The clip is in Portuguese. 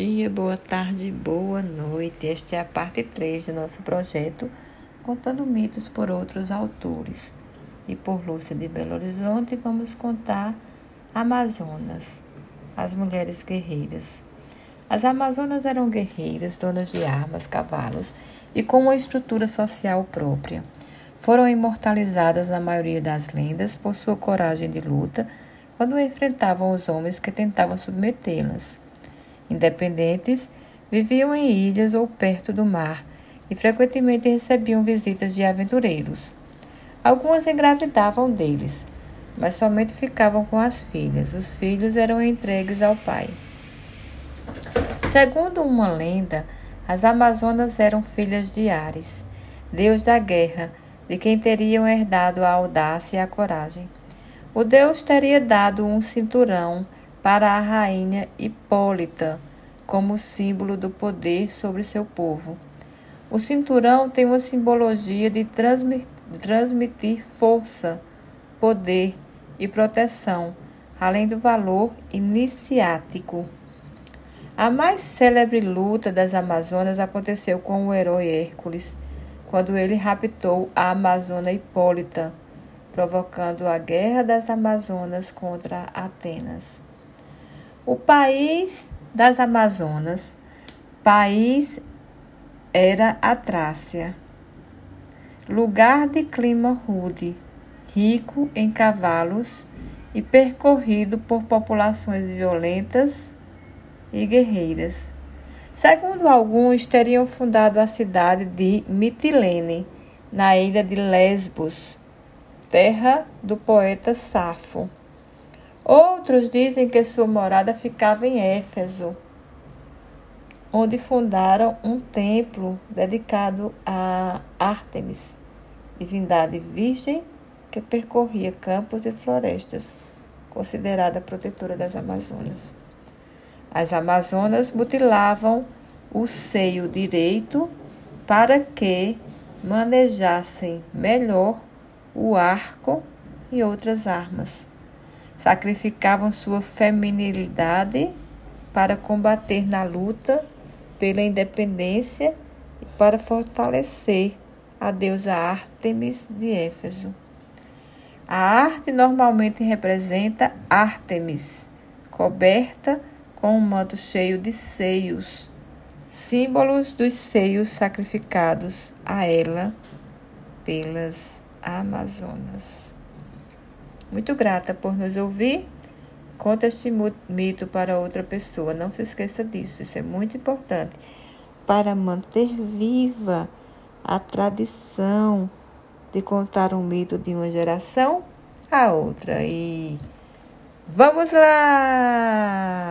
dia, boa tarde, boa noite. Esta é a parte 3 do nosso projeto Contando Mitos por Outros Autores. E por Lúcia de Belo Horizonte, vamos contar Amazonas, as mulheres guerreiras. As Amazonas eram guerreiras, donas de armas, cavalos e com uma estrutura social própria. Foram imortalizadas na maioria das lendas por sua coragem de luta quando enfrentavam os homens que tentavam submetê-las. Independentes, viviam em ilhas ou perto do mar e frequentemente recebiam visitas de aventureiros. Algumas engravidavam deles, mas somente ficavam com as filhas. Os filhos eram entregues ao pai. Segundo uma lenda, as Amazonas eram filhas de Ares, deus da guerra, de quem teriam herdado a audácia e a coragem. O deus teria dado um cinturão para a rainha Hipólita, como símbolo do poder sobre seu povo. O cinturão tem uma simbologia de transmitir força, poder e proteção, além do valor iniciático. A mais célebre luta das Amazonas aconteceu com o herói Hércules, quando ele raptou a Amazona Hipólita, provocando a Guerra das Amazonas contra Atenas. O país das Amazonas, país era a Trácia, lugar de clima rude, rico em cavalos e percorrido por populações violentas e guerreiras. Segundo alguns, teriam fundado a cidade de Mitilene, na ilha de Lesbos, terra do poeta Safo. Outros dizem que sua morada ficava em Éfeso, onde fundaram um templo dedicado a Ártemis, divindade virgem que percorria campos e florestas, considerada protetora das Amazonas. As Amazonas mutilavam o seio direito para que manejassem melhor o arco e outras armas sacrificavam sua feminilidade para combater na luta pela independência e para fortalecer a deusa Ártemis de Éfeso. A arte normalmente representa Ártemis, coberta com um manto cheio de seios, símbolos dos seios sacrificados a ela pelas Amazonas. Muito grata por nos ouvir. Conta este mito para outra pessoa. Não se esqueça disso. Isso é muito importante para manter viva a tradição de contar um mito de uma geração a outra. E vamos lá!